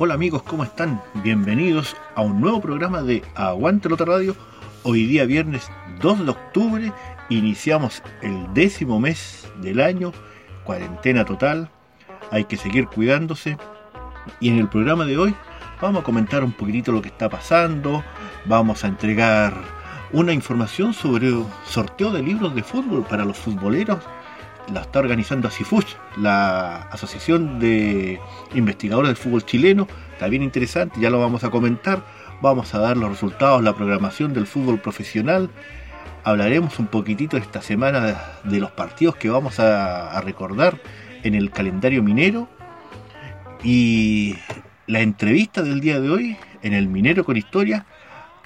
Hola amigos, ¿cómo están? Bienvenidos a un nuevo programa de Aguante Lota Radio. Hoy día viernes 2 de octubre iniciamos el décimo mes del año, cuarentena total, hay que seguir cuidándose. Y en el programa de hoy vamos a comentar un poquitito lo que está pasando, vamos a entregar una información sobre sorteo de libros de fútbol para los futboleros la está organizando ASIFUCH, la Asociación de Investigadores del Fútbol Chileno. Está bien interesante, ya lo vamos a comentar. Vamos a dar los resultados, la programación del fútbol profesional. Hablaremos un poquitito esta semana de los partidos que vamos a, recordar en el calendario minero. Y la entrevista del día de hoy en el Minero con Historia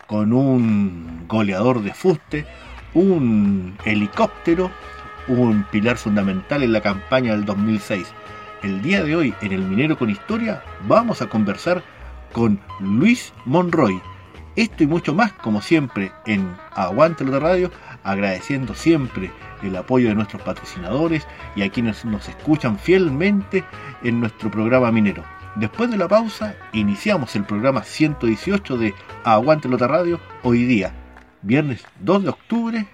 con un goleador de fuste, un helicóptero un pilar fundamental en la campaña del 2006. El día de hoy, en El Minero con Historia, vamos a conversar con Luis Monroy. Esto y mucho más, como siempre, en Aguante de Radio, agradeciendo siempre el apoyo de nuestros patrocinadores y a quienes nos escuchan fielmente en nuestro programa minero. Después de la pausa, iniciamos el programa 118 de Aguante Lota Radio, hoy día, viernes 2 de octubre,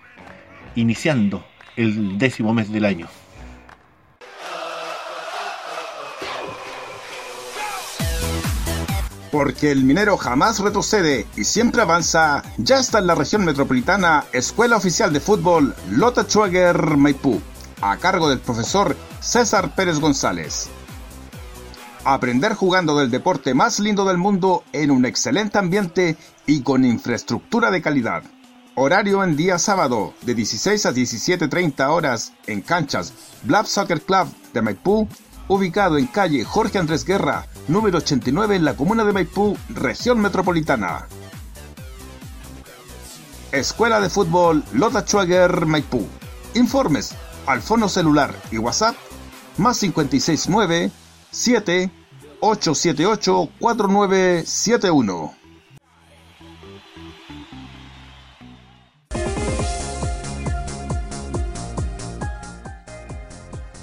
iniciando el décimo mes del año. Porque el minero jamás retrocede y siempre avanza, ya está en la región metropolitana Escuela Oficial de Fútbol Lota Schwager Maipú, a cargo del profesor César Pérez González. Aprender jugando del deporte más lindo del mundo en un excelente ambiente y con infraestructura de calidad. Horario en día sábado, de 16 a 17.30 horas, en canchas Black Soccer Club de Maipú, ubicado en calle Jorge Andrés Guerra, número 89 en la comuna de Maipú, región metropolitana. Escuela de Fútbol Lota Schwager Maipú. Informes al fono celular y WhatsApp más 569 7 878 4971.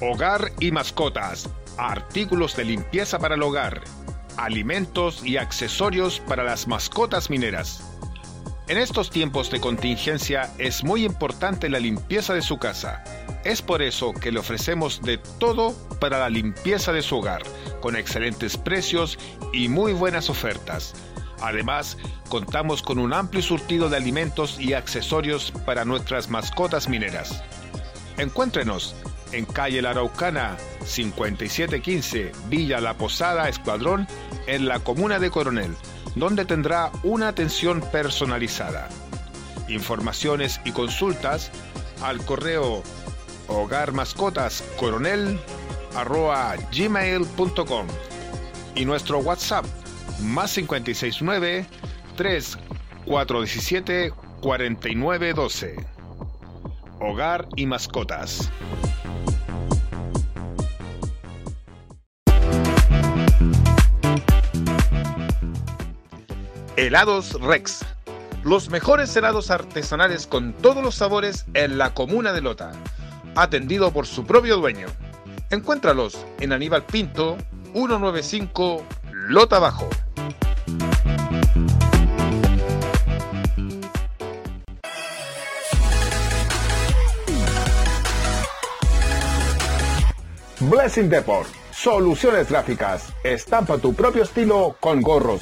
Hogar y mascotas, artículos de limpieza para el hogar, alimentos y accesorios para las mascotas mineras. En estos tiempos de contingencia es muy importante la limpieza de su casa. Es por eso que le ofrecemos de todo para la limpieza de su hogar, con excelentes precios y muy buenas ofertas. Además, contamos con un amplio surtido de alimentos y accesorios para nuestras mascotas mineras. Encuéntrenos en calle La Araucana 5715, Villa La Posada, Escuadrón, en la comuna de Coronel, donde tendrá una atención personalizada. Informaciones y consultas al correo hogarmascotascoronel.gmail.com y nuestro WhatsApp más 569 3417 4912. Hogar y mascotas. Helados Rex. Los mejores helados artesanales con todos los sabores en la comuna de Lota. Atendido por su propio dueño. Encuéntralos en Aníbal Pinto, 195 Lota Bajo. Blessing Deport. Soluciones gráficas. Estampa tu propio estilo con gorros,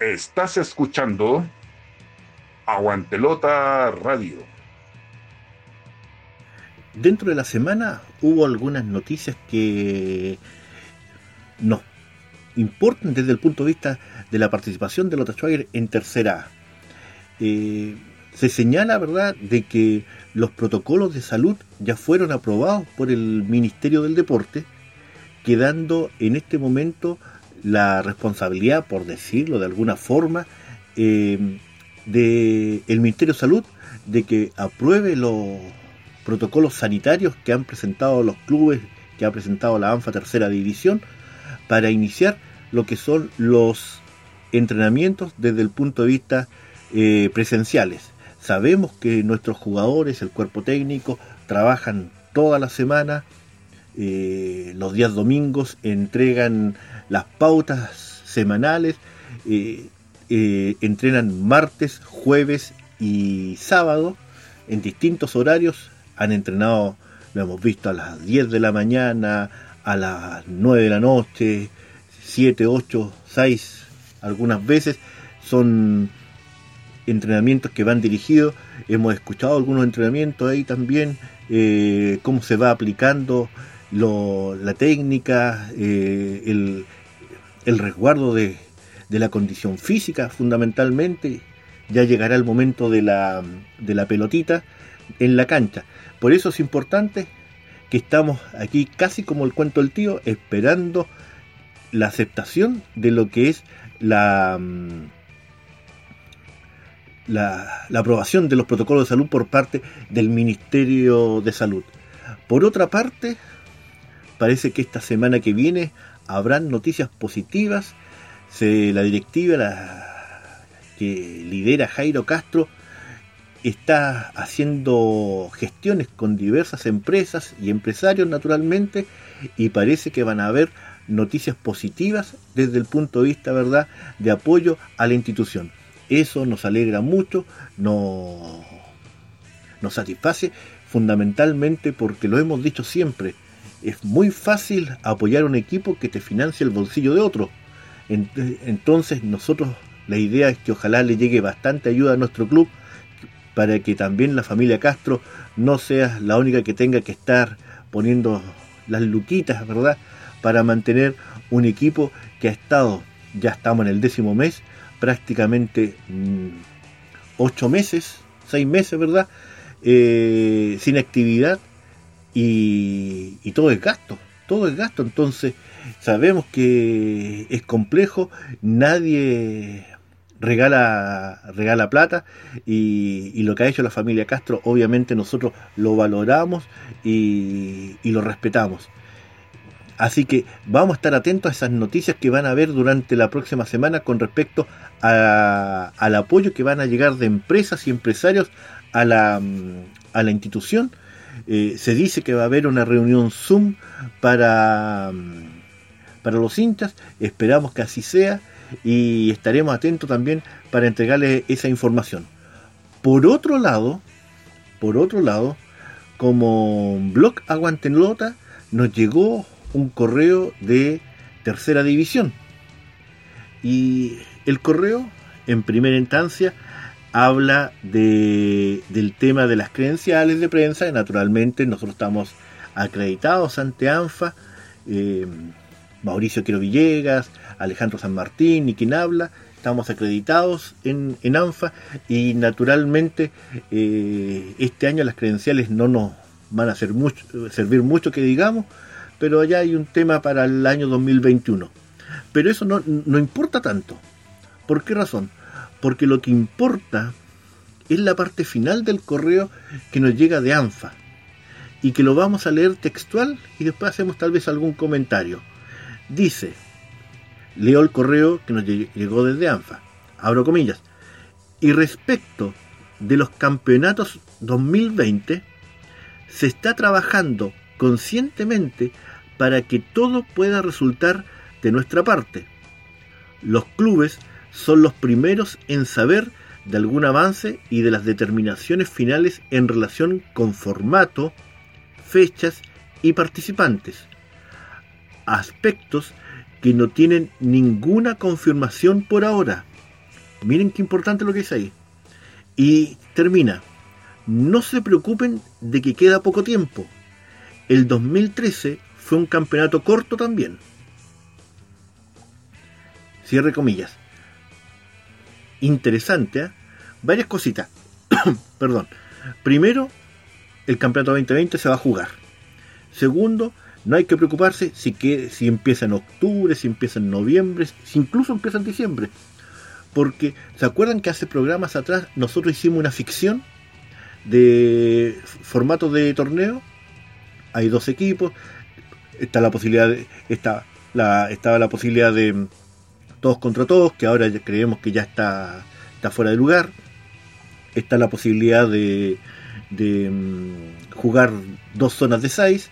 Estás escuchando Aguantelota Radio. Dentro de la semana hubo algunas noticias que nos importan desde el punto de vista de la participación de Lota Schwager en tercera eh, se señala, ¿verdad?, de que los protocolos de salud ya fueron aprobados por el Ministerio del Deporte, quedando en este momento la responsabilidad, por decirlo de alguna forma, eh, del Ministerio de Salud de que apruebe los protocolos sanitarios que han presentado los clubes, que ha presentado la ANFA Tercera División, para iniciar lo que son los entrenamientos desde el punto de vista eh, presenciales. Sabemos que nuestros jugadores, el cuerpo técnico, trabajan toda la semana, eh, los días domingos entregan las pautas semanales, eh, eh, entrenan martes, jueves y sábado en distintos horarios, han entrenado, lo hemos visto a las 10 de la mañana, a las 9 de la noche, 7, 8, 6, algunas veces son entrenamientos que van dirigidos. Hemos escuchado algunos entrenamientos ahí también, eh, cómo se va aplicando la técnica, el, resguardo de, la condición física fundamentalmente. Ya llegará el momento de la, de la pelotita en la cancha. Por eso es importante que estamos aquí casi como el cuento del tío, esperando la aceptación de lo que es la mm, la, aprobación de los protocolos de salud por parte del Ministerio de Salud. Por otra parte, parece que esta semana que viene habrán noticias positivas. la directiva que lidera Jairo Castro está haciendo gestiones con diversas empresas y empresarios naturalmente y parece que van a haber noticias positivas desde el punto de vista verdad de apoyo a la institución. Eso nos alegra mucho, nos, nos satisface fundamentalmente porque lo hemos dicho siempre, es muy fácil apoyar un equipo que te financia el bolsillo de otro. Entonces nosotros la idea es que ojalá le llegue bastante ayuda a nuestro club para que también la familia Castro no sea la única que tenga que estar poniendo las luquitas, ¿verdad? Para mantener un equipo que ha estado, ya estamos en el décimo mes, prácticamente mm, ocho meses, seis meses, ¿verdad? Eh, sin actividad y, todo es gasto, todo es gasto. Entonces sabemos que es complejo, nadie regala, regala plata y, lo que ha hecho la familia Castro obviamente nosotros lo valoramos y lo respetamos. Así que vamos a estar atentos a esas noticias que van a haber durante la próxima semana con respecto al apoyo que van a llegar de empresas y empresarios a la, mm, institución. Eh, se dice que va a haber una reunión Zoom para, mm, para los hinchas. Esperamos que así sea y estaremos atentos también para entregarles esa información. Por otro lado, por otro lado, como blog Aguantenlota, nos llegó un correo de tercera división. Y el correo, en primera instancia, habla de, del tema de las credenciales de prensa, y naturalmente nosotros estamos acreditados ante ANFA, eh, Mauricio Quiero Villegas, Alejandro San Martín y quien habla, estamos acreditados en, ANFA y naturalmente eh, este año las credenciales no nos, van a ser servir mucho que digamos, pero ya hay un tema para el año 2021. Pero eso no, no importa tanto. ¿Por qué razón? Porque lo que importa es la parte final del correo que nos llega de ANFA y que lo vamos a leer textual y después hacemos tal vez algún comentario. Dice, leo el correo que nos llegó desde ANFA, abro comillas, y respecto de los campeonatos 2020, se está trabajando conscientemente para que todo pueda resultar de nuestra parte. Los clubes son los primeros en saber de algún avance y de las determinaciones finales en relación con formato, fechas y participantes. Aspectos que no tienen ninguna confirmación por ahora. Miren qué importante lo que dice ahí. Y termina. No se preocupen de que queda poco tiempo. El 2013 fue un campeonato corto también. Cierre comillas. Interesante, ¿eh? Varias cositas. Perdón. Primero, el campeonato 2020 se va a jugar. Segundo, no hay que preocuparse si, que, si empieza en octubre, si empieza en noviembre, si incluso empieza en diciembre. Porque, ¿se acuerdan que hace programas atrás nosotros hicimos una ficción de formato de torneo? Hay dos equipos, está la posibilidad de, está la, estaba la posibilidad de todos contra todos, que ahora creemos que ya está, está fuera de lugar. Está la posibilidad de, de mm, jugar dos zonas de 6.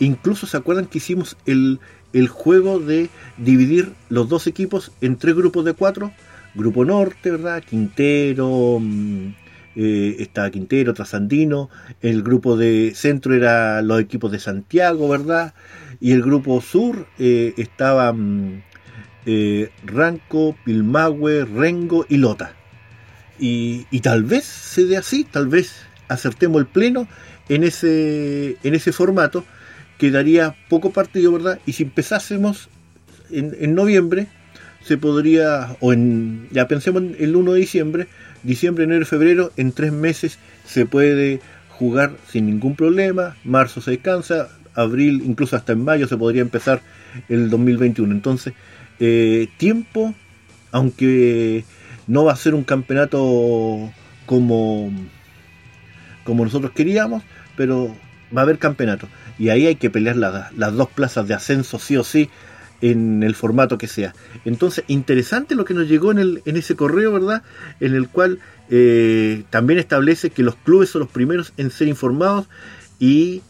Incluso se acuerdan que hicimos el, el, juego de dividir los dos equipos en tres grupos de cuatro. Grupo norte, ¿verdad? Quintero, mm, eh, estaba Quintero, Trasandino. El grupo de centro era los equipos de Santiago, ¿verdad? Y el grupo sur eh, estaba mm, eh, Ranco, Pilmahue, Rengo y Lota. Y, tal vez se dé así, tal vez acertemos el pleno en ese, en ese formato, quedaría poco partido, ¿verdad? Y si empezásemos en, en noviembre, se podría, o en, ya pensemos en el 1 de diciembre, diciembre, enero, febrero, en tres meses se puede jugar sin ningún problema, marzo se descansa, abril, incluso hasta en mayo se podría empezar el 2021. Entonces, eh, tiempo, aunque no va a ser un campeonato como como nosotros queríamos, pero va a haber campeonato. Y ahí hay que pelear las dos plazas de ascenso sí o sí en el formato que sea. Entonces, interesante lo que nos llegó en, el, en ese correo, ¿verdad? En el cual eh, también establece que los clubes son los primeros en ser informados y,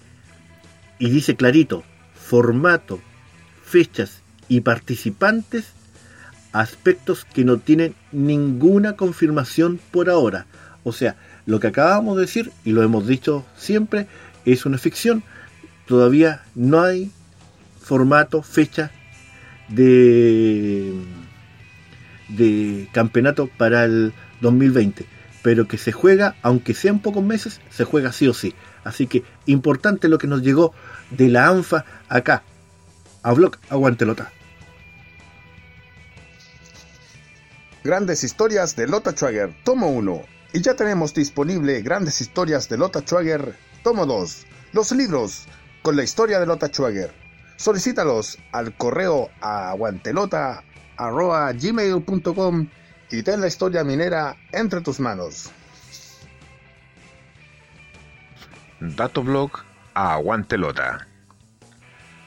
y dice clarito, formato, fechas y participantes, aspectos que no tienen ninguna confirmación por ahora. O sea, lo que acabamos de decir, y lo hemos dicho siempre, es una ficción. Todavía no hay formato, fecha de, de campeonato para el 2020. Pero que se juega, aunque sean pocos meses, se juega sí o sí. Así que importante lo que nos llegó de la ANFA acá. A Block Aguantelota. Grandes historias de Lota Schwager, tomo 1 y ya tenemos disponible grandes historias de Lotta Schwager, tomo 2, los libros con la historia de Lotta Schwager. Solicítalos al correo a gmail.com y ten la historia minera entre tus manos. Datoblog a Aguantelota.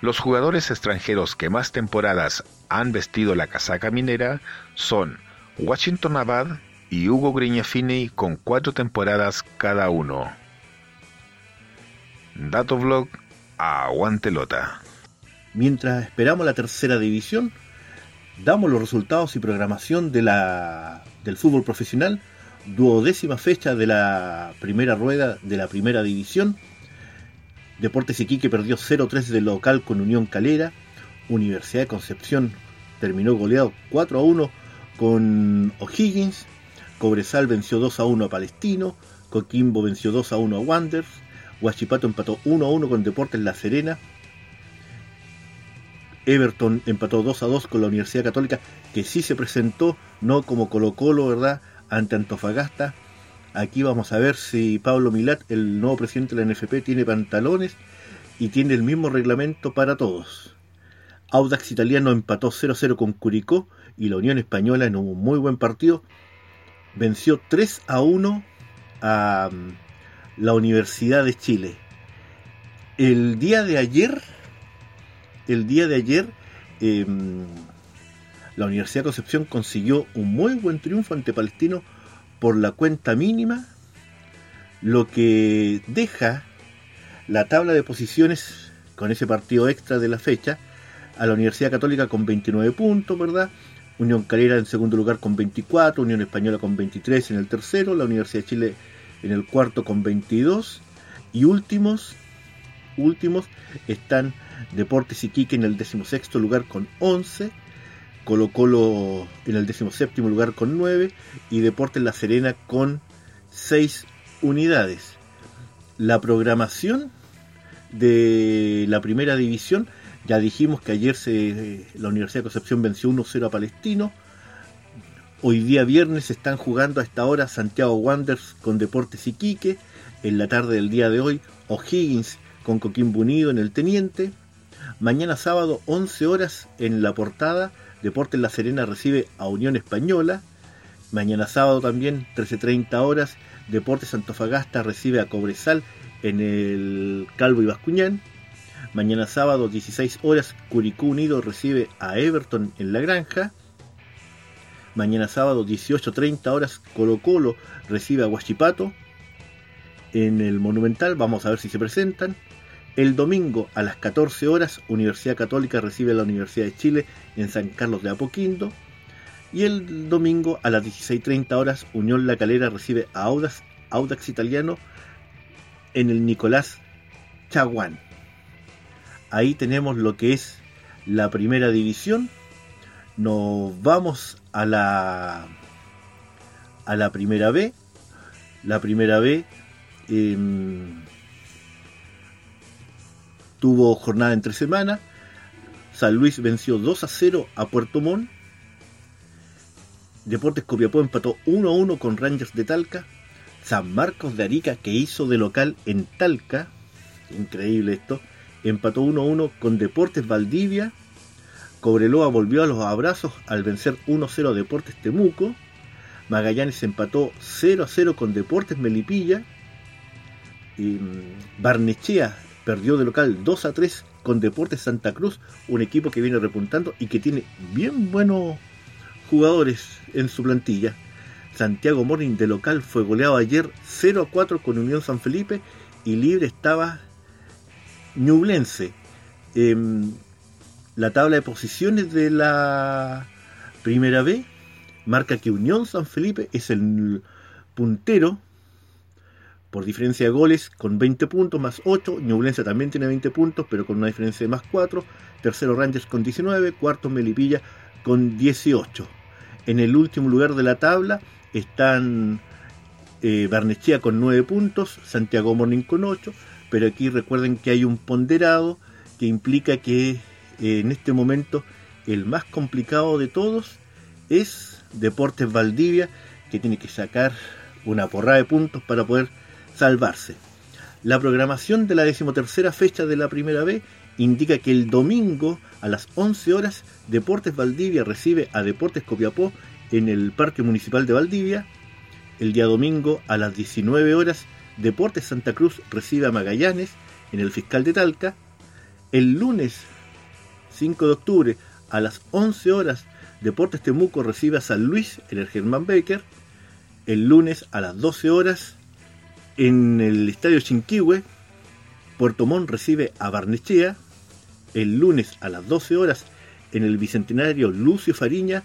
Los jugadores extranjeros que más temporadas han vestido la casaca minera son Washington Abad, y Hugo Grignafini con cuatro temporadas cada uno. Datovlog a Aguantelota. Mientras esperamos la tercera división, damos los resultados y programación de la, del fútbol profesional, duodécima fecha de la primera rueda de la primera división. Deportes Iquique perdió 0-3 de local con Unión Calera. Universidad de Concepción terminó goleado 4-1 con O'Higgins. Cobresal venció 2 a 1 a Palestino, Coquimbo venció 2 a 1 a Wanderers, Huachipato empató 1 a 1 con Deportes La Serena, Everton empató 2 a 2 con la Universidad Católica, que sí se presentó, no como Colo Colo, ¿verdad?, ante Antofagasta. Aquí vamos a ver si Pablo Milat, el nuevo presidente de la NFP, tiene pantalones y tiene el mismo reglamento para todos. Audax Italiano empató 0-0 con Curicó y la Unión Española en un muy buen partido venció 3 a 1 a mm, la Universidad de Chile. El día de ayer, el día de ayer, em, la Universidad de Concepción consiguió un muy buen triunfo ante Palestino por la cuenta mínima, lo que deja la tabla de posiciones con ese partido extra de la fecha a la Universidad Católica con 29 puntos, ¿verdad? Unión Calera en segundo lugar con 24, Unión Española con 23 en el tercero, la Universidad de Chile en el cuarto con 22 y últimos últimos están Deportes Iquique en el decimosexto lugar con 11, Colo Colo en el decimoséptimo lugar con 9 y Deportes La Serena con 6 unidades. La programación de la primera división, ya dijimos que ayer la Universidad de Concepción venció 1-0 a Palestino. Hoy día viernes están jugando a esta hora Santiago Wanderers con Deportes Iquique. En la tarde del día de hoy, O'Higgins con Coquimbo Unido en el Teniente. Mañana sábado, 11 horas en la portada, Deportes La Serena recibe a Unión Española. Mañana sábado también, 13.30 horas, Deportes Antofagasta recibe a Cobresal en el Calvo y Bascuñán. Mañana sábado, 16 horas, Curicú Unido recibe a Everton en La Granja. Mañana sábado, 18.30 horas, Colo Colo recibe a Huachipato en el Monumental. Vamos a ver si se presentan. El domingo a las 14 horas, Universidad Católica recibe a la Universidad de Chile en San Carlos de Apoquindo. Y el domingo a las 16.30 horas, Unión La Calera recibe a Audax, Audax Italiano en el Nicolás Chaguán. Ahí tenemos lo que es la primera división. Nos vamos a la a la primera B. La primera B eh, tuvo jornada entre semanas. San Luis venció 2 a 0 a Puerto Montt. Deportes Copiapó empató 1 a 1 con Rangers de Talca. San Marcos de Arica, que hizo de local en Talca, increíble esto, empató 1 a 1 con Deportes Valdivia. Cobreloa volvió a los abrazos al vencer 1 a 0 a Deportes Temuco. Magallanes empató 0 a 0 con Deportes Melipilla. Y mm, Barnechea perdió de local 2 a 3 con Deportes Santa Cruz, un equipo que viene repuntando y que tiene bien buenos jugadores en su plantilla. Santiago Morning de local fue goleado ayer 0 a 4 con Unión San Felipe y libre estaba Ñublense. Em, la tabla de posiciones de la primera B marca que Unión San Felipe es el puntero por diferencia de goles con 20 puntos más 8. Ñublense también tiene 20 puntos, pero con una diferencia de más 4. Tercero Rangers con 19. Cuarto Melipilla con 18. En el último lugar de la tabla están eh, con 9 puntos, Santiago Morning con 8. Pero aquí recuerden que hay un ponderado que implica que eh, en este momento el más complicado de todos es Deportes Valdivia, que tiene que sacar una porrada de puntos para poder salvarse. La programación de la decimotercera fecha de la Primera B indica que el domingo a las 11 horas Deportes Valdivia recibe a Deportes Copiapó en el Parque Municipal de Valdivia. El día domingo a las 19 horas Deportes Santa Cruz recibe a Magallanes en el Fiscal de Talca. El lunes 5 de octubre a las 11 horas Deportes Temuco recibe a San Luis en el Germán Baker. El lunes a las 12 horas en el estadio Chinquihue, Puerto Montt recibe a Barnechea. El lunes a las 12 horas, en el bicentenario Lucio Fariña,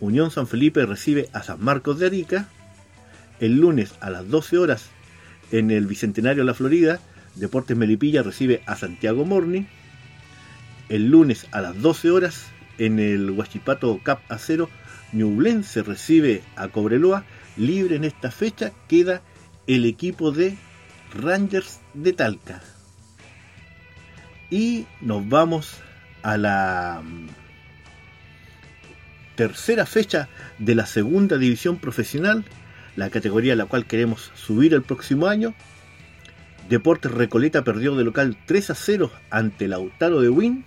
Unión San Felipe recibe a San Marcos de Arica. El lunes a las 12 horas, en el bicentenario La Florida, Deportes Melipilla recibe a Santiago Morni. El lunes a las 12 horas, en el Huachipato Cap Acero, Ñublense recibe a Cobreloa. Libre en esta fecha queda el equipo de Rangers de Talca. Y nos vamos a la mm, tercera fecha de la segunda división profesional. La categoría a la cual queremos subir el próximo año. Deportes Recoleta perdió de local 3 a 0 ante Lautaro de Win.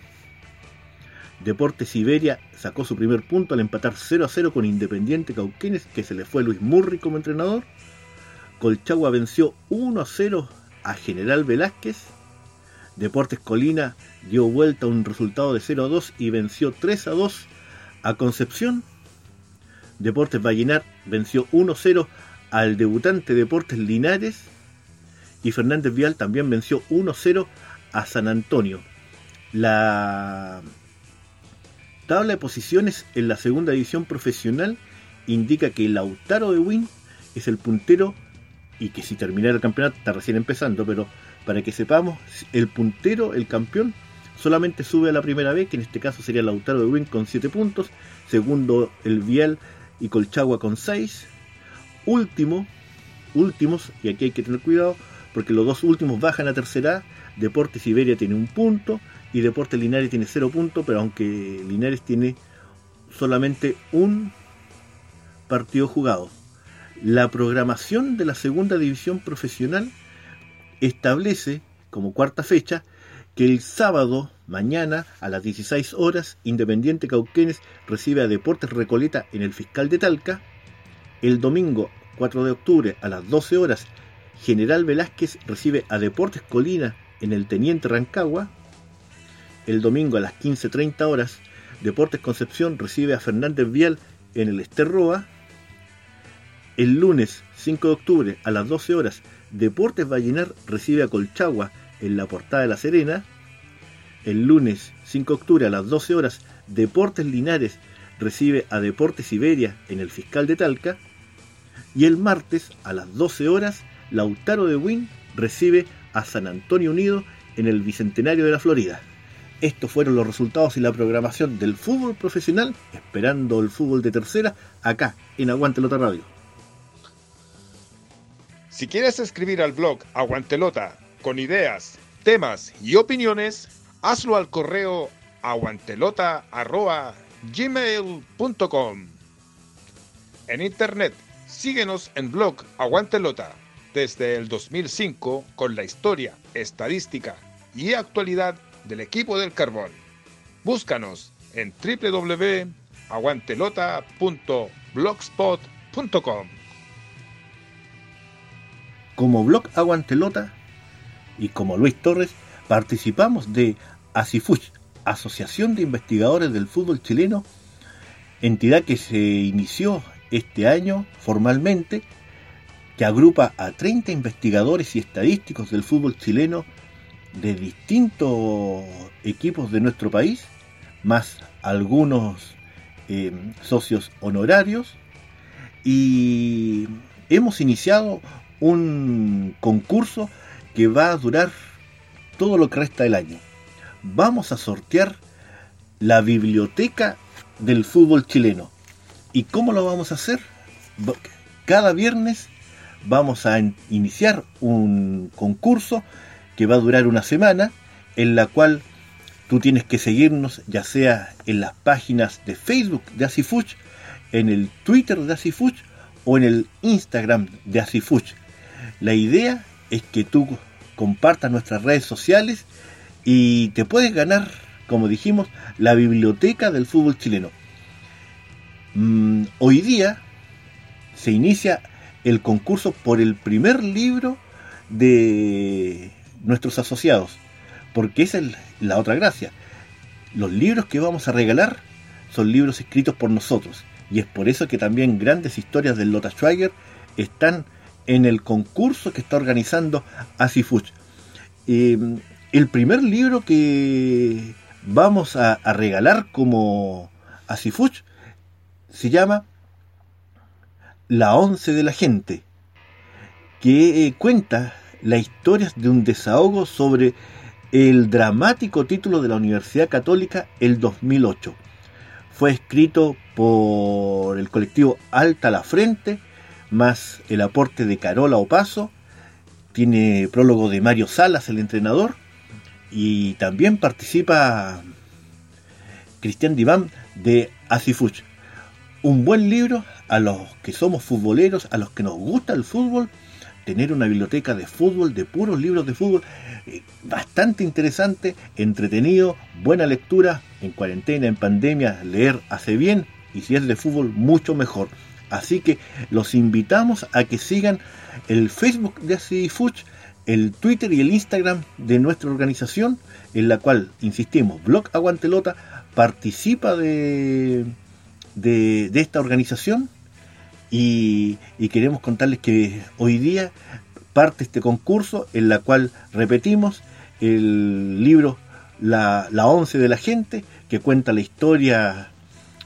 Deportes Siberia sacó su primer punto al empatar 0 a 0 con Independiente Cauquenes, que se le fue Luis Murri como entrenador. Colchagua venció 1 a 0 a General Velázquez. Deportes Colina dio vuelta a un resultado de 0 a 2 y venció 3 a 2 a Concepción. Deportes Vallenar venció 1 a 0 al debutante Deportes Linares. Y Fernández Vial también venció 1 a 0 a San Antonio. La tabla de posiciones en la segunda división profesional indica que Lautaro de Win es el puntero y que si terminara el campeonato está recién empezando, pero para que sepamos, el puntero, el campeón, solamente sube a la primera vez, que en este caso sería Lautaro de Win con 7 puntos, segundo el Vial y Colchagua con 6, último, últimos, y aquí hay que tener cuidado, porque los dos últimos bajan a tercera, Deportes Iberia tiene un punto y Deportes Linares tiene 0 puntos, pero aunque Linares tiene solamente un partido jugado. La programación de la segunda división profesional establece como cuarta fecha que el sábado, mañana, a las 16 horas, Independiente Cauquenes recibe a Deportes Recoleta en el Fiscal de Talca. El domingo, 4 de octubre, a las 12 horas, General Velázquez recibe a Deportes Colina en el Teniente Rancagua. El domingo a las 15.30 horas, Deportes Concepción recibe a Fernández Vial en el Esterroa. El lunes 5 de octubre a las 12 horas, Deportes Vallenar recibe a Colchagua en la Portada de La Serena. El lunes 5 de octubre a las 12 horas, Deportes Linares recibe a Deportes Iberia en el Fiscal de Talca. Y el martes a las 12 horas, Lautaro de Win recibe a San Antonio Unido en el Bicentenario de la Florida. Estos fueron los resultados y la programación del fútbol profesional, esperando el fútbol de tercera, acá en Aguante Lota Radio. Si quieres escribir al blog Aguantelota con ideas, temas y opiniones, hazlo al correo aguantelota.gmail.com. En internet, síguenos en blog Aguantelota desde el 2005 con la historia, estadística y actualidad del equipo del carbón. Búscanos en www.aguantelota.blogspot.com. Como blog Aguantelota y como Luis Torres participamos de ASIFUCH, Asociación de Investigadores del Fútbol Chileno, entidad que se inició este año formalmente, que agrupa a 30 investigadores y estadísticos del fútbol chileno de distintos equipos de nuestro país, más algunos eh, socios honorarios, y hemos iniciado un concurso que va a durar todo lo que resta del año. Vamos a sortear la biblioteca del fútbol chileno. ¿Y cómo lo vamos a hacer? Cada viernes vamos a iniciar un concurso que va a durar una semana, en la cual tú tienes que seguirnos ya sea en las páginas de Facebook de Asifuch, en el Twitter de Asifuch o en el Instagram de Asifuch. La idea es que tú compartas nuestras redes sociales y te puedes ganar, como dijimos, la biblioteca del fútbol chileno. Mm, hoy día se inicia el concurso por el primer libro de nuestros asociados, porque esa es la otra gracia. Los libros que vamos a regalar son libros escritos por nosotros, y es por eso que también grandes historias del Lota Schweiger están en el concurso que está organizando Asifuch. Eh, el primer libro que vamos a, regalar como Asifuch se llama La once de la gente, que eh, cuenta la historia de un desahogo sobre el dramático título de la Universidad Católica el 2008. Fue escrito por el colectivo Alta la Frente más el aporte de Carola Opaso, tiene prólogo de Mario Salas, el entrenador, y también participa Cristian Diván de Asifuch. Un buen libro, a los que somos futboleros, a los que nos gusta el fútbol, tener una biblioteca de fútbol, de puros libros de fútbol, eh, bastante interesante, entretenido, buena lectura, en cuarentena, en pandemia, leer hace bien y si es de fútbol, mucho mejor. Así que los invitamos a que sigan el Facebook de Fuch, el Twitter y el Instagram de nuestra organización, en la cual, insistimos, Blog Aguantelota participa de, de esta organización y, queremos contarles que hoy día parte este concurso en la cual repetimos el libro la once de la gente que cuenta la historia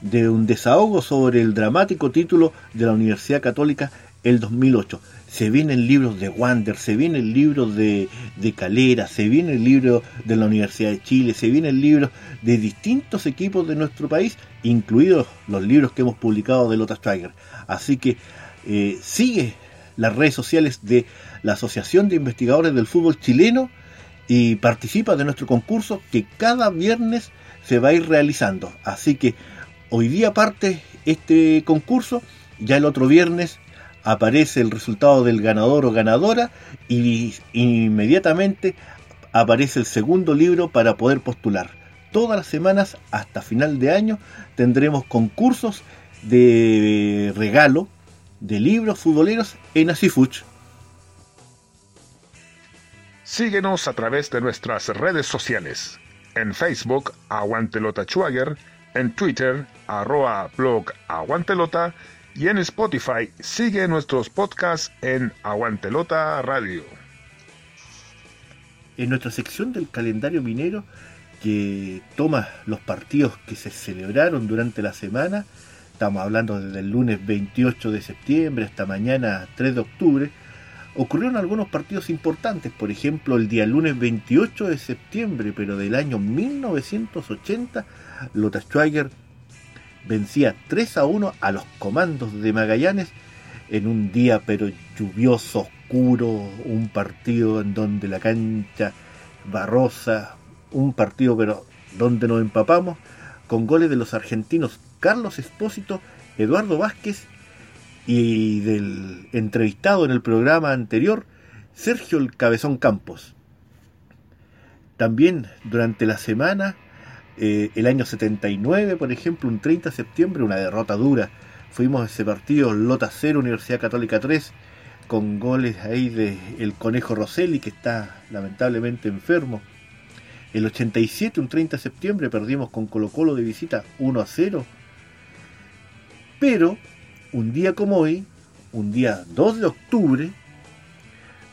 de un desahogo sobre el dramático título de la Universidad Católica el 2008. Se vienen libros de Wander, se viene el libro de, de Calera, se viene el libro de la Universidad de Chile, se viene el libro de distintos equipos de nuestro país, incluidos los libros que hemos publicado de Lota Striker. Así que eh, sigue las redes sociales de la Asociación de Investigadores del Fútbol Chileno y participa de nuestro concurso que cada viernes se va a ir realizando. Así que hoy día parte este concurso, ya el otro viernes aparece el resultado del ganador o ganadora y inmediatamente aparece el segundo libro para poder postular. Todas las semanas hasta final de año tendremos concursos de regalo de libros futboleros en Asifuch. Síguenos a través de nuestras redes sociales. En Facebook, Aguantelota Schwager, en Twitter, arroba blog Aguantelota y en Spotify sigue nuestros podcasts en Aguantelota Radio. En nuestra sección del calendario minero que toma los partidos que se celebraron durante la semana, estamos hablando desde el lunes 28 de septiembre hasta mañana 3 de octubre, ocurrieron algunos partidos importantes, por ejemplo el día lunes 28 de septiembre, pero del año 1980, Lota Schweiger vencía 3 a 1 a los comandos de Magallanes en un día pero lluvioso, oscuro, un partido en donde la cancha barrosa, un partido pero donde nos empapamos, con goles de los argentinos Carlos Espósito, Eduardo Vázquez y del entrevistado en el programa anterior, Sergio el Cabezón Campos. También durante la semana, eh, el año 79, por ejemplo, un 30 de septiembre, una derrota dura. Fuimos a ese partido Lota 0, Universidad Católica 3, con goles ahí de el Conejo Rosselli, que está lamentablemente enfermo. El 87, un 30 de septiembre, perdimos con Colo Colo de visita 1 a 0 pero un día como hoy, un día 2 de octubre,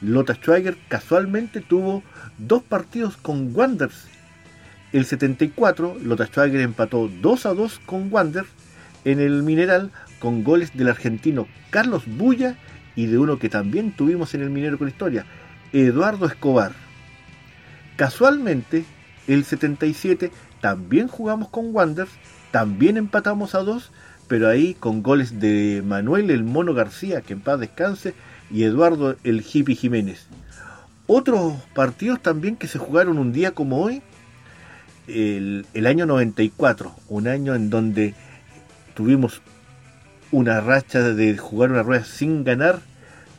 Lothar Schweiger casualmente tuvo dos partidos con Wanderers. El 74, Lothar Schweiger empató 2 a 2 con Wanderers en el Mineral con goles del argentino Carlos Bulla y de uno que también tuvimos en el Minero con Historia, Eduardo Escobar. Casualmente, el 77 también jugamos con Wanderers, también empatamos a 2 pero ahí con goles de Manuel el Mono García, que en paz descanse, y Eduardo el Hippie Jiménez. Otros partidos también que se jugaron un día como hoy, el, año 94, un año en donde tuvimos una racha de jugar una rueda sin ganar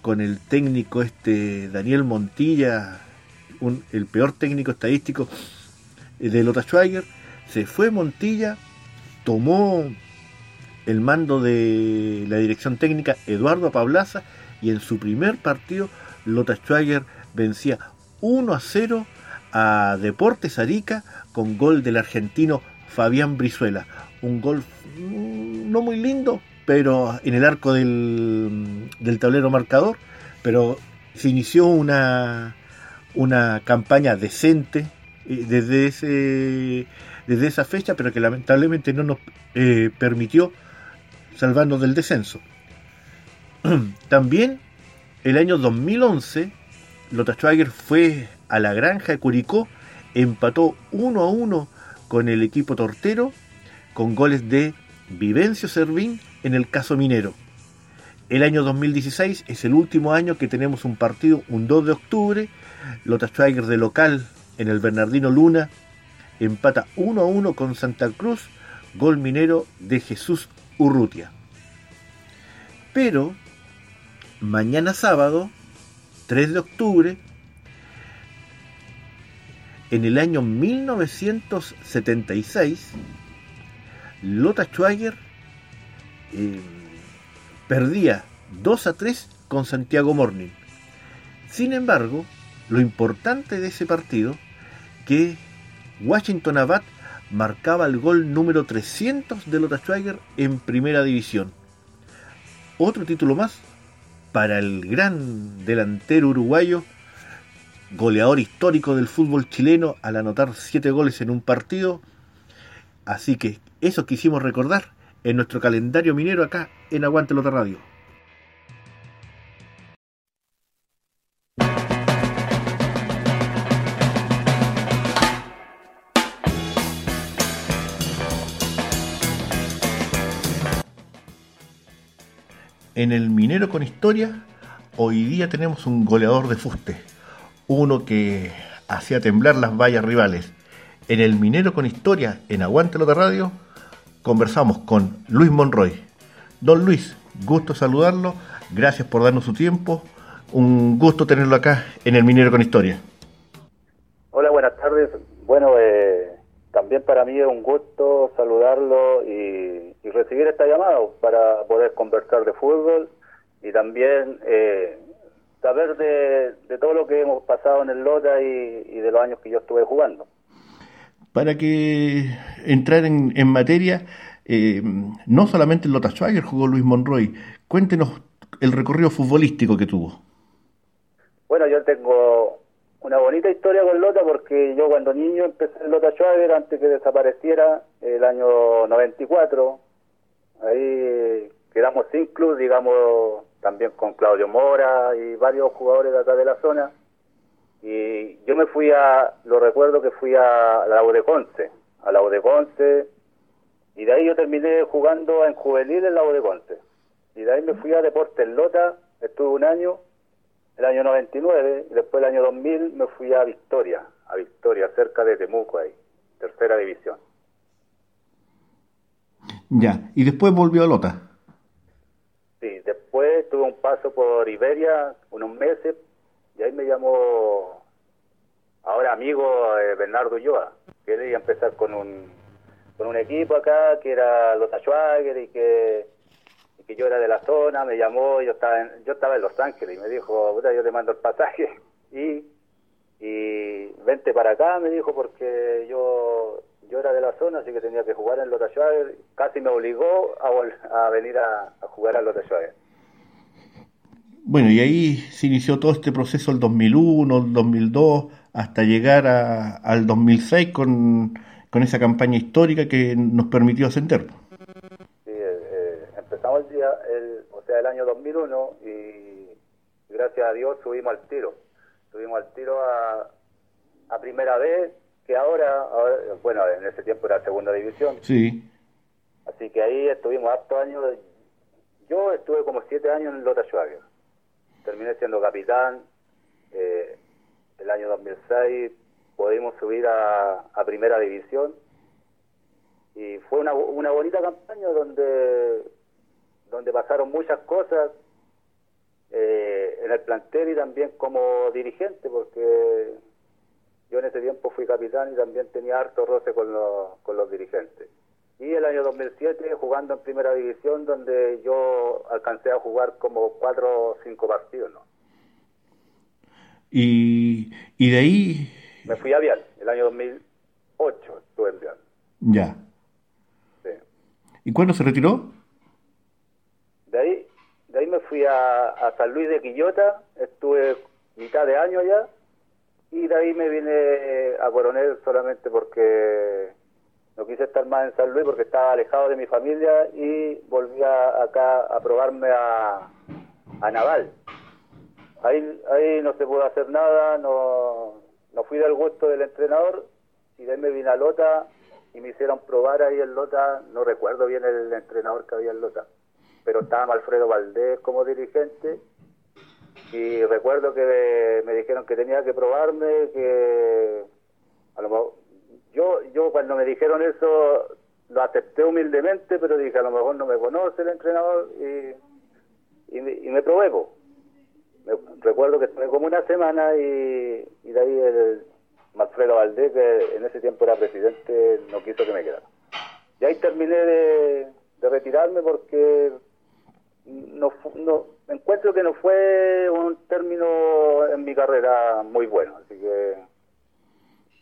con el técnico este Daniel Montilla, el peor técnico estadístico de Lota Schweiger. Se fue Montilla, tomó el mando de la dirección técnica Eduardo Pablaza y en su primer partido Lota Schwager vencía 1 a 0 a Deportes Arica con gol del argentino Fabián Brizuela. Un gol mm, no muy lindo, pero en el arco del, del tablero marcador, pero se inició una, una campaña decente eh, desde, ese, desde esa fecha, pero que lamentablemente no nos eh, permitió salvarnos del descenso. También el año 2011, Lota Schwager fue a la granja de Curicó, empató 1 a 1 con el equipo tortero, con goles de Vivencio Servín en el caso minero. El año 2016 es el último año que tenemos un partido, un 2 de octubre. Lota Schwager de local en el Bernardino Luna empata 1 a 1 con Santa Cruz, gol minero de Jesús Urrutia. Pero mañana sábado, 3 de octubre, en el año 1976, Lota Schwager eh, perdía 2 a 3 con Santiago Morning. Sin embargo, lo importante de ese partido, que Washington Abad marcaba el gol número 300 de Lota Schwager en primera división. Otro título más para el gran delantero uruguayo, goleador histórico del fútbol chileno al anotar 7 goles en un partido. Así que eso quisimos recordar en nuestro calendario minero acá en Aguante Lota Radio. En el Minero con Historia, hoy día tenemos un goleador de fuste, uno que hacía temblar las vallas rivales. En el Minero con Historia, en Aguante Lota Radio, conversamos con Luis Monroy. Don Luis, gusto saludarlo, gracias por darnos su tiempo, un gusto tenerlo acá en el Minero con Historia. Hola, buenas tardes. Bueno, eh, también para mí es un gusto saludarlo y, recibir esta llamada para poder conversar de fútbol y también eh, saber de, todo lo que hemos pasado en el Lota y, de los años que yo estuve jugando. Para que entrar en, materia, eh, no solamente en Lota Schwager jugó Luis Monroy, cuéntenos el recorrido futbolístico que tuvo. Bueno, yo tengo una bonita historia con Lota porque yo cuando niño empecé en Lota Schwager antes que desapareciera el año 94. Ahí quedamos sin club, digamos, también con Claudio Mora y varios jugadores de acá de la zona. Y yo me fui a, lo recuerdo que fui a la Udeconce, a la Udeconce, y de ahí yo terminé jugando en juvenil en la Udeconce. Y de ahí me fui a Deportes Lota, estuve un año, el año 99 y después el año 2000 me fui a Victoria, a Victoria, cerca de Temuco ahí, tercera división. Ya, y después volvió a Lota. Sí, después tuve un paso por Iberia, unos meses, y ahí me llamó ahora amigo eh, Bernardo Ulloa, que él iba a empezar con un, con un equipo acá que era Lota Schwager y que que yo era de la zona, me llamó, yo estaba en, yo estaba en Los Ángeles y me dijo, yo te mando el pasaje y, y vente para acá, me dijo, porque yo yo era de la zona, así que tenía que jugar en Lota Schwager, casi me obligó a, a venir a, jugar a Lota Schwager. Bueno, y ahí se inició todo este proceso el 2001, el 2002, hasta llegar a, al 2006 con, con esa campaña histórica que nos permitió ascender el día, el, o sea, el año 2001 y gracias a Dios subimos al tiro. Subimos al tiro a, a primera vez, que ahora, bueno, en ese tiempo era segunda división. Sí. Así que ahí estuvimos hartos años. Yo estuve como siete años en Lota Schwager. Terminé siendo capitán. Eh, el año 2006 pudimos subir a, a primera división y fue una, una bonita campaña donde donde pasaron muchas cosas eh, en el plantel y también como dirigente, porque yo en ese tiempo fui capitán y también tenía harto roce con los, con los dirigentes. Y el año 2007 jugando en primera división, donde yo alcancé a jugar como cuatro o cinco partidos, ¿no? Y, y de ahí... Me fui a Vial, el año 2008 estuve en Vial. Ya. Sí. ¿Y cuándo se retiró? Ahí, me fui a, San Luis de Quillota, estuve mitad de año allá, y de ahí me vine a Coronel solamente porque no quise estar más en San Luis porque estaba alejado de mi familia y volví acá a probarme a, a Naval. Ahí, ahí no se pudo hacer nada, no, no fui del gusto del entrenador y de ahí me vine a Lota y me hicieron probar ahí en Lota, no recuerdo bien el entrenador que había en Lota pero estaba Alfredo Valdés como dirigente y recuerdo que me dijeron que tenía que probarme, que a lo yo, yo cuando me dijeron eso lo acepté humildemente, pero dije a lo mejor no me conoce el entrenador y, y, me probé. recuerdo que estuve como una semana y, de ahí el Marcelo Valdés, que en ese tiempo era presidente, no quiso que me quedara. Y ahí terminé de, retirarme porque no, no encuentro que no fue un término en mi carrera muy bueno, así que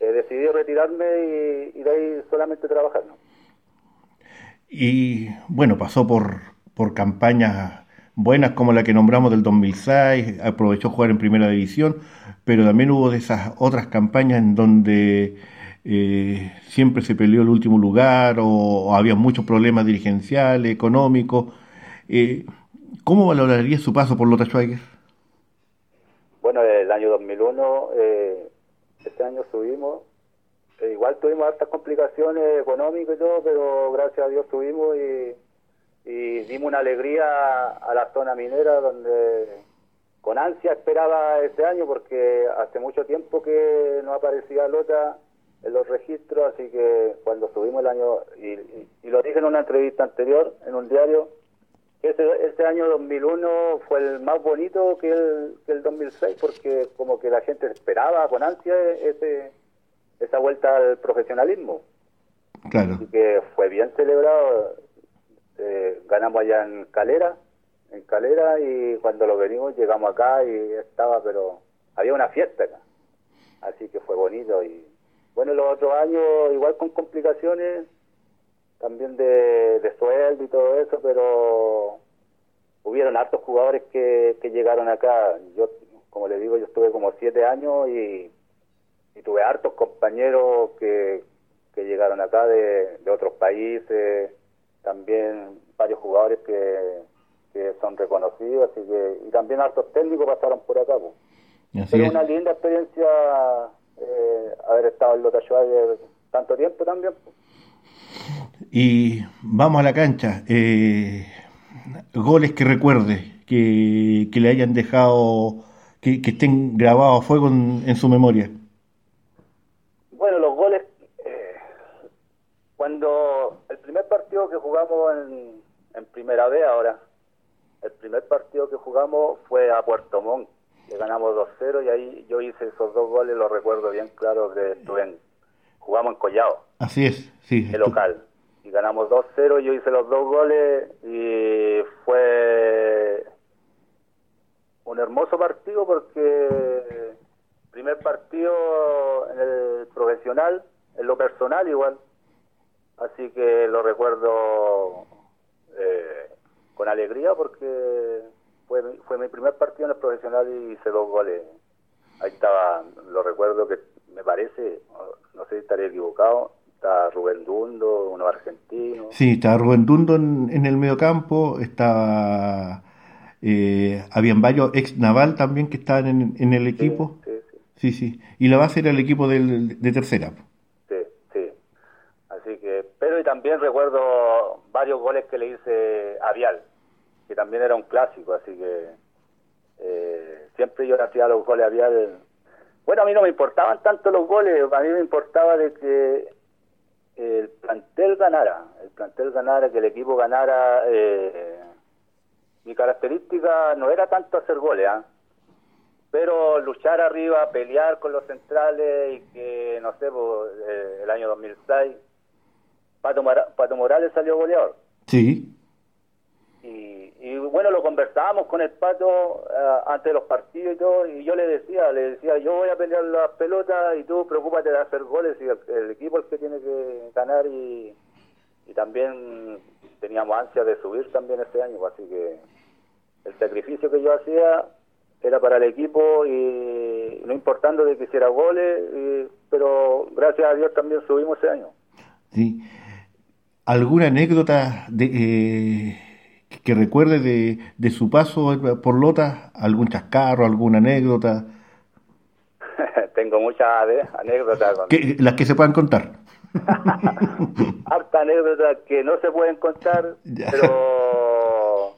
eh, decidí retirarme y, de ahí solamente trabajar. Y bueno, pasó por, por campañas buenas como la que nombramos del 2006, aprovechó jugar en primera división, pero también hubo de esas otras campañas en donde eh, siempre se peleó el último lugar o, había muchos problemas dirigenciales, económicos. Eh, ¿Cómo valoraría su paso por Schweiger? Bueno, el año 2001, eh, este año subimos. Eh, igual tuvimos hartas complicaciones económicas y todo, pero gracias a Dios subimos y, y dimos una alegría a la zona minera donde con ansia esperaba este año porque hace mucho tiempo que no aparecía Lota en los registros, así que cuando subimos el año, y, lo dije en una entrevista anterior, en un diario, ese, ese año 2001 fue el más bonito que el, que el 2006, porque como que la gente esperaba con ansia ese, esa vuelta al profesionalismo. Claro. Así que fue bien celebrado, eh, ganamos allá en Calera, en Calera, y cuando lo venimos llegamos acá y estaba, pero había una fiesta acá. Así que fue bonito y bueno, los otros años igual con complicaciones, también de, sueldo y todo eso, pero hubieron hartos jugadores que, llegaron acá. Yo, como le digo, yo estuve como siete años y, tuve hartos compañeros que, llegaron acá de, otros países, también varios jugadores que, son reconocidos, así que, y también hartos técnicos pasaron por acá. Pues. una linda experiencia eh, haber estado en Lota tanto tiempo también. Y vamos a la cancha. Eh, goles que recuerde, que, le hayan dejado, que, estén grabados a fuego en, su memoria. Bueno, los goles, eh, cuando el primer partido que jugamos en, en Primera B ahora, el primer partido que jugamos fue a Puerto Montt le ganamos 2-0 y ahí yo hice esos dos goles, lo recuerdo bien claro, que estuve en, jugamos en Collado. Así es, sí. El local. Y ganamos 2-0, yo hice los dos goles y fue un hermoso partido porque primer partido en el profesional, en lo personal igual. Así que lo recuerdo eh, con alegría porque fue, fue mi primer partido en el profesional y hice dos goles. Ahí estaba, lo recuerdo que me parece, no sé si estaré equivocado, está Rubén Dundo, uno argentino. Sí, estaba Rubén Dundo en, en el mediocampo, estaba... Eh, habían varios ex naval también que estaban en, en el equipo. Sí, sí, sí. sí, Y la base era el equipo del, de tercera. Sí, sí. Así que, pero y también recuerdo varios goles que le hice a Vial que también era un clásico, así que eh, siempre yo le hacía los goles había Bueno, a mí no me importaban tanto los goles, a mí me importaba de que el plantel ganara, el plantel ganara, que el equipo ganara. Eh, mi característica no era tanto hacer goles, ¿ah? pero luchar arriba, pelear con los centrales y que, no sé, pues, eh, el año 2006, Pato, Pato Morales salió goleador. Sí. Y, bueno, lo conversábamos con el Pato uh, antes de los partidos y todo, y yo le decía, le decía, yo voy a pelear las pelotas y tú preocúpate de hacer goles y el, equipo es el que tiene que ganar y, y también teníamos ansia de subir también este año, así que el sacrificio que yo hacía era para el equipo y no importando de que hiciera goles, pero gracias a Dios también subimos ese año. Sí. ¿Alguna anécdota de, eh, que recuerde de, de su paso por Lota, algún chascarro, alguna anécdota. Tengo muchas anécdotas. las que se puedan contar. Harta anécdotas que no se pueden contar, pero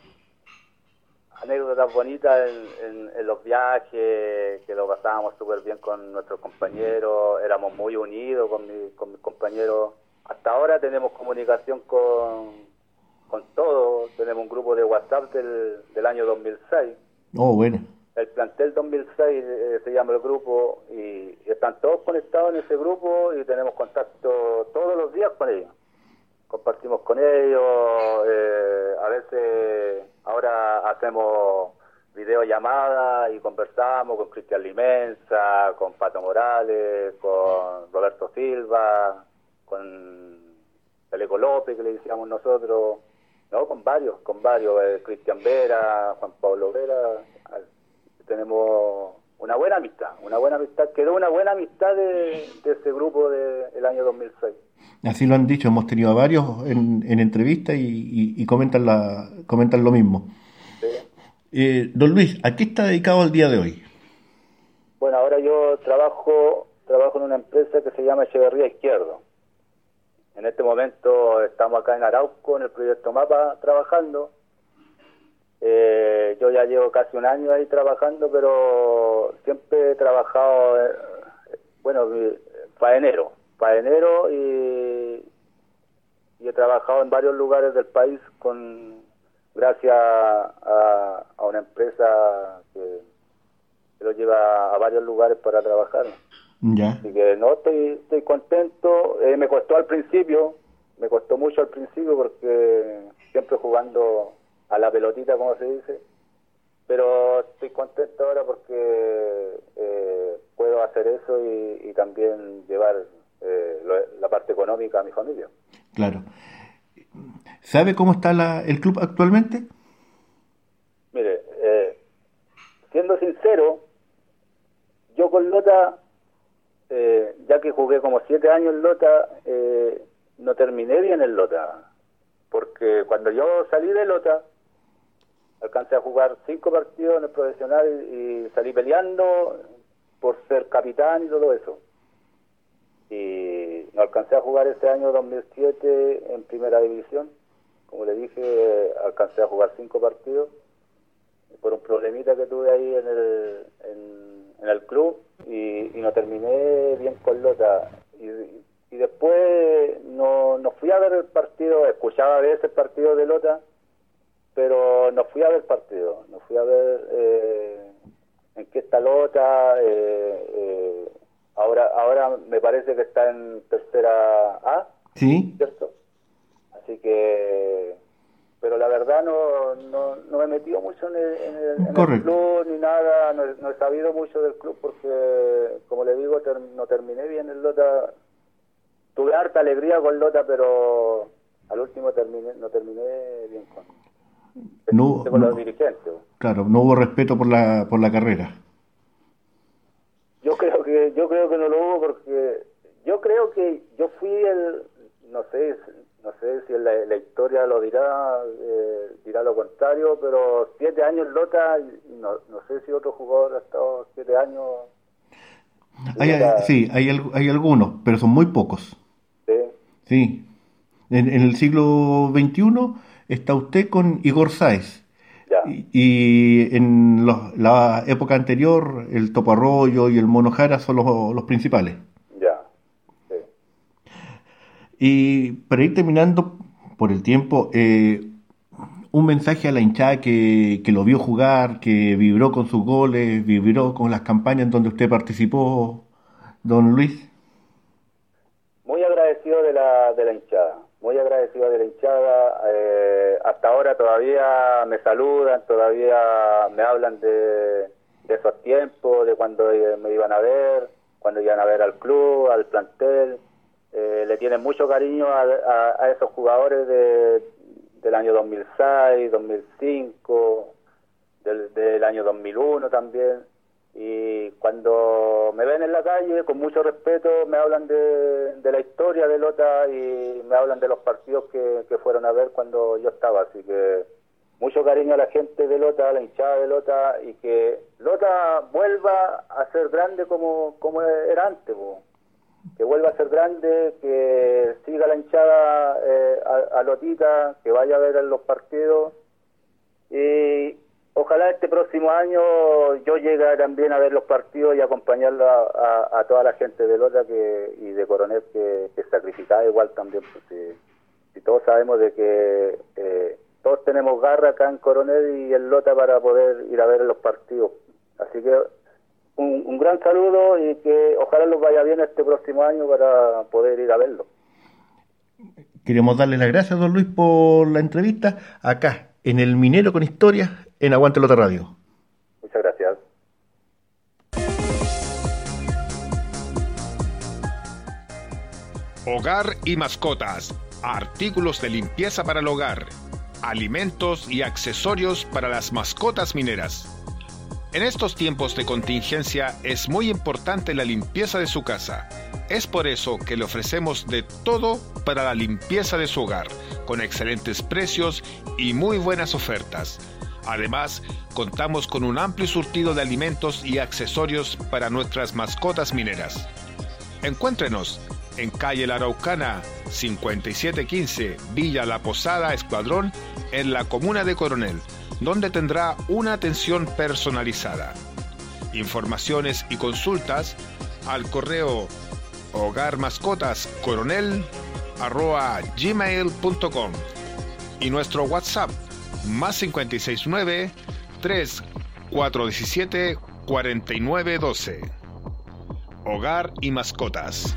anécdotas bonitas en, en, los viajes, que lo pasábamos súper bien con nuestros compañeros, éramos muy unidos con, mi, con mis compañeros. Hasta ahora tenemos comunicación con con todo. Tenemos un grupo de WhatsApp del, del año 2006. Oh, bueno. El plantel 2006 eh, se llama el grupo y, están todos conectados en ese grupo y tenemos contacto todos los días con ellos. Compartimos con ellos, eh, a veces ahora hacemos videollamadas y conversamos con Cristian Limensa, con Pato Morales, con Roberto Silva, con Teleco López, que le decíamos nosotros, no, con varios, con varios, eh, Cristian Vera, Juan Pablo Vera, tenemos una buena amistad, una buena amistad, quedó una buena amistad de, ese grupo del año 2006. Así lo han dicho, hemos tenido a varios en, en entrevistas y, comentan, la, comentan lo mismo. Eh, don Luis, ¿a qué está dedicado el día de hoy? Bueno, ahora yo trabajo, trabajo en una empresa que se llama Echeverría Izquierdo. En este momento estamos acá en Arauco, en el proyecto MAPA, trabajando. Eh, yo ya llevo casi un año ahí trabajando, pero siempre he trabajado, eh, bueno, faenero, faenero y, y he trabajado en varios lugares del país con gracias a, una empresa que, lo lleva a varios lugares para trabajar. Ya. Así que no, estoy, estoy contento. Eh, me costó al principio, me costó mucho al principio porque siempre jugando a la pelotita, como se dice. Pero estoy contento ahora porque eh, puedo hacer eso y, también llevar eh, la parte económica a mi familia. Claro. ¿Sabe cómo está la, el club actualmente? Mire, siendo sincero, yo con Lota eh, ya que jugué como siete años en Lota, eh, no terminé bien en Lota. Porque cuando yo salí de Lota, alcancé a jugar cinco partidos en el profesional y, salí peleando por ser capitán y todo eso. Y no alcancé a jugar ese año 2007 en primera división. Como le dije, alcancé a jugar cinco partidos por un problemita que tuve ahí en el, el club y, no terminé bien con Lota. Y, y después no, no fui a ver el partido, escuchaba a veces el partido de Lota, pero no fui a ver el partido, no fui a ver eh, en qué está Lota. Eh, eh, ahora, ahora me parece que está en tercera A, ¿Sí? ¿cierto? Así que pero la verdad no, no, no me he metido mucho en el, club ni nada, no, he sabido mucho del club porque, como le digo, no terminé bien el Lota. Tuve harta alegría con Lota, pero al último terminé, no terminé bien con, no, los dirigentes. Claro, no hubo respeto por la, por la carrera. Yo creo que yo creo que no lo hubo porque yo creo que yo fui el no sé no sé si la, la historia lo dirá, eh, dirá lo contrario, pero siete años Lota, no, no sé si otro jugador ha estado siete años. sí, hay, hay algunos, pero son muy pocos. Sí. Sí. En, el siglo XXI está usted con Igor Sáez. Y, en la época anterior, el Topo Arroyo y el Mono Jara son los, los principales. Y para ir terminando por el tiempo, eh, un mensaje a la hinchada que, que, lo vio jugar, que vibró con sus goles, vibró con las campañas donde usted participó, don Luis. Muy agradecido de la, de la hinchada, muy agradecido de la hinchada. Eh, hasta ahora todavía me saludan, todavía me hablan de, de esos tiempos, de cuando eh, me iban a ver, cuando iban a ver al club, al plantel eh, le tienen mucho cariño a, esos jugadores de, del año 2006, 2005, del, del año 2001 también. Y cuando me ven en la calle, con mucho respeto, me hablan de, la historia de Lota y me hablan de los partidos que, que fueron a ver cuando yo estaba. Así que mucho cariño a la gente de Lota, a la hinchada de Lota y que Lota vuelva a ser grande como, como era antes que vuelva a ser grande, que siga la hinchada eh, a, Lotita, que vaya a ver los partidos y ojalá este próximo año yo llegue también a ver los partidos y acompañarlo a, toda la gente de Lota que, y de Coronel que, que sacrificaba igual también, porque si todos sabemos de que eh, todos tenemos garra acá en Coronel y en Lota para poder ir a ver los partidos. Así que un, un gran saludo y que ojalá los vaya bien este próximo año para poder ir a verlo. Queremos darle las gracias, don Luis, por la entrevista acá, en el Minero con Historia, en Aguante Lota Radio. Muchas gracias. Hogar y mascotas, artículos de limpieza para el hogar, alimentos y accesorios para las mascotas mineras. En estos tiempos de contingencia es muy importante la limpieza de su casa. Es por eso que le ofrecemos de todo para la limpieza de su hogar, con excelentes precios y muy buenas ofertas. Además, contamos con un amplio surtido de alimentos y accesorios para nuestras mascotas mineras. Encuéntrenos en calle La Araucana 5715 Villa La Posada Escuadrón en la comuna de Coronel, donde tendrá una atención personalizada. Informaciones y consultas al correo hogarmascotascoronel.gmail.com y nuestro WhatsApp más 569 3417 4912. Hogar y mascotas.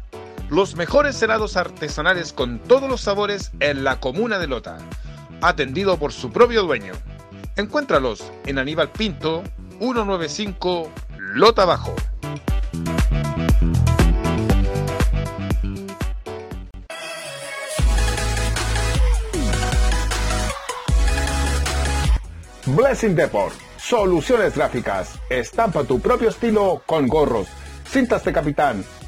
los mejores helados artesanales con todos los sabores en la comuna de Lota, atendido por su propio dueño. Encuéntralos en Aníbal Pinto, 195 Lota Bajo. Blessing Deport. Soluciones gráficas. Estampa tu propio estilo con gorros, cintas de capitán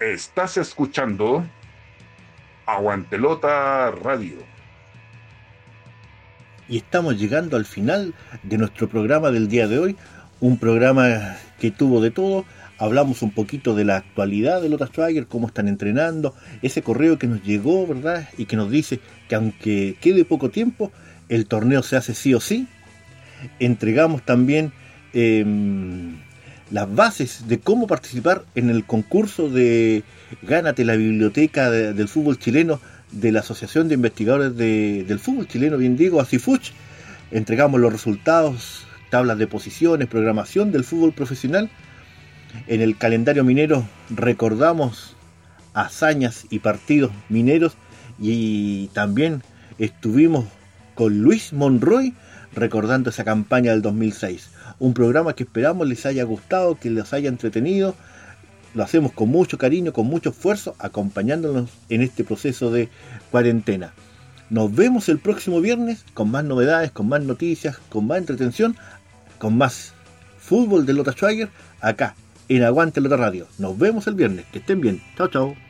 Estás escuchando Aguantelota Radio. Y estamos llegando al final de nuestro programa del día de hoy. Un programa que tuvo de todo. Hablamos un poquito de la actualidad de Lota Striker, cómo están entrenando, ese correo que nos llegó, ¿verdad? Y que nos dice que aunque quede poco tiempo, el torneo se hace sí o sí. Entregamos también eh, las bases de cómo participar en el concurso de Gánate la Biblioteca del Fútbol Chileno de la Asociación de Investigadores del Fútbol Chileno, bien digo, ACIFUCH. Entregamos los resultados, tablas de posiciones, programación del fútbol profesional. En el calendario minero recordamos hazañas y partidos mineros y también estuvimos con Luis Monroy recordando esa campaña del 2006 un programa que esperamos les haya gustado, que les haya entretenido. Lo hacemos con mucho cariño, con mucho esfuerzo, acompañándonos en este proceso de cuarentena. Nos vemos el próximo viernes con más novedades, con más noticias, con más entretención, con más fútbol de Lota Schwager, acá en Aguante Lota Radio. Nos vemos el viernes. Que estén bien. Chao, chao.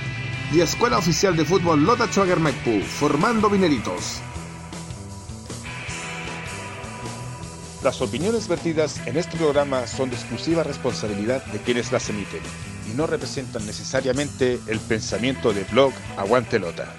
Y Escuela Oficial de Fútbol Lota formando mineritos. Las opiniones vertidas en este programa son de exclusiva responsabilidad de quienes las emiten y no representan necesariamente el pensamiento de blog Aguante Lota.